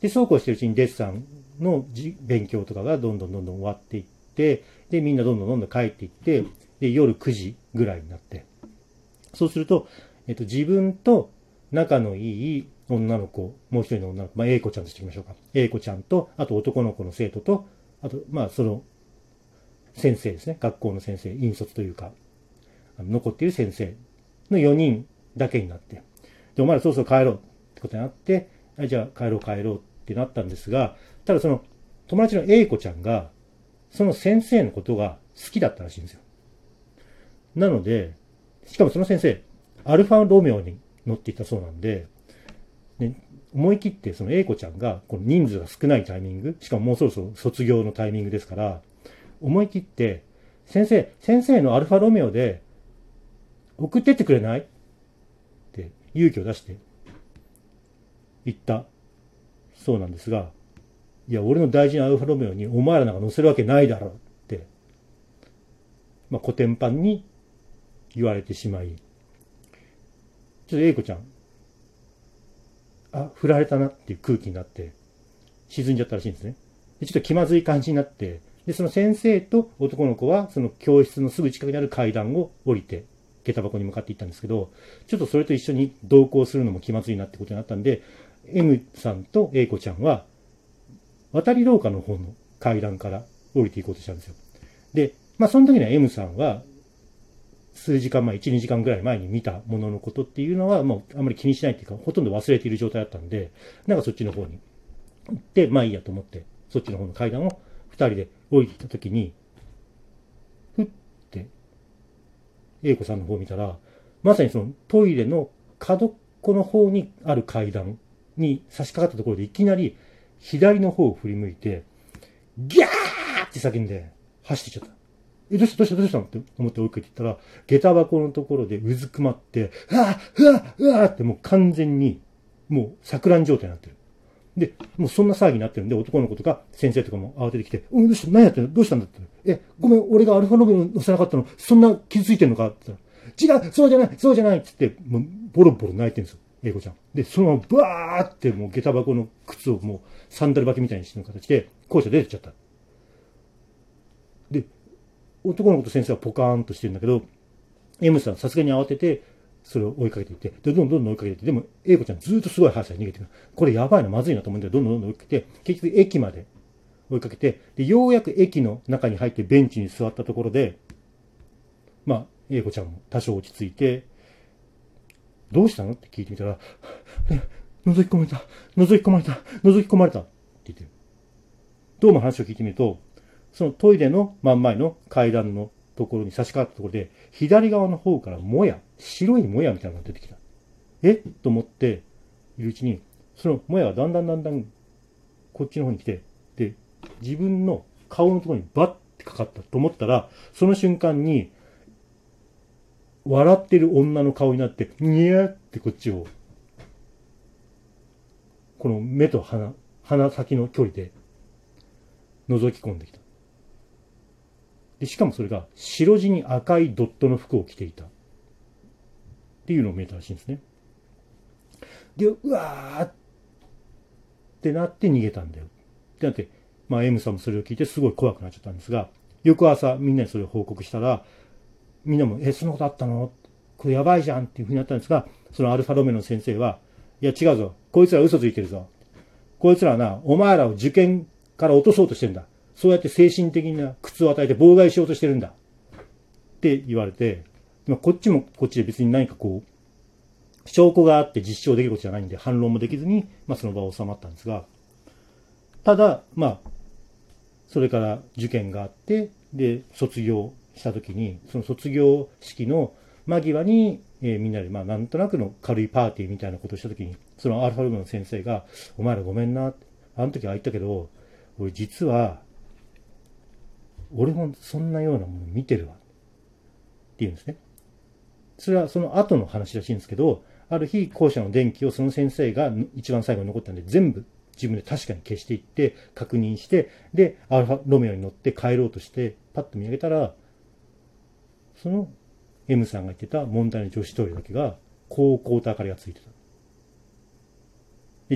で、そうこうしてるうちにデッサンの勉強とかがどんどんどんどん終わっていって、で、みんなどんどんどんどん帰っていって、で、夜9時ぐらいになって、そうすると、えっと、自分と仲のいい女の子、もう一人の女の子、まあ、A 子ちゃんとしておきましょうか。A 子ちゃんと、あと男の子の生徒と、あと、まあ、その、先生ですね。学校の先生、引率というか、あの残っている先生の4人だけになって、で、お前らそろそろ帰ろうってことになって、じゃあ帰ろう帰ろうってってなったんですが、ただその、友達の A 子ちゃんが、その先生のことが好きだったらしいんですよ。なので、しかもその先生、アルファロメオに乗っていたそうなんで、ね、思い切ってその A 子ちゃんがこの人数が少ないタイミング、しかももうそろそろ卒業のタイミングですから、思い切って、先生、先生のアルファロメオで送ってってくれない？って勇気を出して言ったそうなんですが、いや、俺の大事なアルファロメオにお前らなんか乗せるわけないだろって、まあ、古典版に言われてしまい、ちょっと英子ちゃん、あ、振られたなっていう空気になって、沈んじゃったらしいんですね。でちょっと気まずい感じになって、で、その先生と男の子は、その教室のすぐ近くにある階段を降りて、下駄箱に向かって行ったんですけど、ちょっとそれと一緒に同行するのも気まずいなってことになったんで、M さんと A 子ちゃんは、渡り廊下の方の階段から降りていこうとしたんですよ。で、まあその時には M さんは、数時間前、1、2時間ぐらい前に見たもののことっていうのは、もうあんまり気にしないっていうか、ほとんど忘れている状態だったんで、なんかそっちの方に行って、まあいいやと思って、そっちの方の階段を2人で降りてきた時に、ふって、A 子さんの方を見たら、まさにそのトイレの角っこの方にある階段に差し掛かったところでいきなり左の方を振り向いて、ギャーって叫んで走っていっちゃった。え、どうしたどうしたどうしたのって思って追いかけていったら、下駄箱のところでうずくまって、うわうわうわってもう完全に、もう錯乱状態になってる。で、もうそんな騒ぎになってるんで、男の子とか先生とかも慌ててきて、うん、どうした何やってんのどうしたんだって。え、ごめん、俺がアルファログ乗せなかったの、そんな傷ついてんのかって言ったら、違うそうじゃないそうじゃないって言って、もうボロボロ泣いてるんですよ。英子ちゃん。で、そのままバーってもう下駄箱の靴をもうサンダル履きみたいにしてる形で、校舎出てっちゃった。で、男の子と先生はポカーンとしてるんだけど、M さんさすがに慌てて、それを追いかけていって、で、どんどんどんどん追いかけていって、でも、英子ちゃんずっとすごい速さで逃げてる。これやばいな、まずいなと思うんで、どんどんどんどん追いかけて、結局駅まで追いかけて、で、ようやく駅の中に入ってベンチに座ったところで、まあ、英子ちゃんも多少落ち着いて、どうしたの？って聞いてみたら、覗き込まれた、覗き込まれた、覗き込まれたって言ってる。どうも話を聞いてみると、そのトイレの真ん前の階段のところに差し掛かったところで、左側の方からもや、白いもやみたいなのが出てきた。え？と思っているうちに、そのもやがだんだんだんだんこっちの方に来て、で、自分の顔のところにバッてかかったと思ったら、その瞬間に、笑ってる女の顔になって、にやってこっちを、この目と鼻、鼻先の距離で覗き込んできた。で、しかもそれが白地に赤いドットの服を着ていた。っていうのを見えたらしいんですね。で、うわーってなって逃げたんだよ。ってなって、まあ M さんもそれを聞いてすごい怖くなっちゃったんですが、翌朝みんなにそれを報告したら、みんなも、え、そんなことあったの？これやばいじゃんっていうふうになったんですが、そのアルファロメの先生は、いや違うぞ。こいつら嘘ついてるぞ。こいつらはな、お前らを受験から落とそうとしてるんだ。そうやって精神的な苦痛を与えて妨害しようとしてるんだ。って言われて、ま、こっちもこっちで別に何かこう、証拠があって実証できることじゃないんで反論もできずに、まあその場は収まったんですが、ただ、まあ、それから受験があって、で、卒業した時に、その卒業式の間際に、えー、みんなで、まあ、なんとなくの軽いパーティーみたいなことをした時に、そのアルファルームの先生が、お前らごめんな、あの時は言ったけど、俺実は、俺もそんなようなもの見てるわ。って言うんですね。それはその後の話らしいんですけど、ある日、校舎の電気をその先生が一番最後に残ったんで、全部自分で確かに消していって、確認して、で、アルファロメオに乗って帰ろうとして、パッと見上げたら、その M さんが言ってた問題の女子トイレだけが、高校と明かりがついてた。で、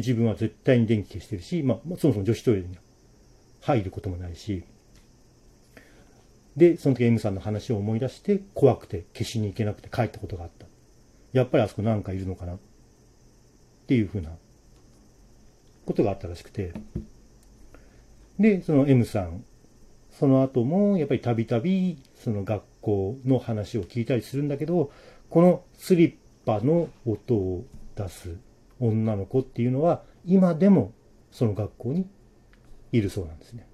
自分は絶対に電気消してるし、まあ、そもそも女子トイレに入ることもないし、で、その時 M さんの話を思い出して、怖くて消しに行けなくて帰ったことがあった。やっぱりあそこなんかいるのかな？っていうふうなことがあったらしくて。で、その M さん、その後もやっぱりたびたびその学校の話を聞いたりするんだけど、このスリッパの音を出す女の子っていうのは今でもその学校にいるそうなんですね。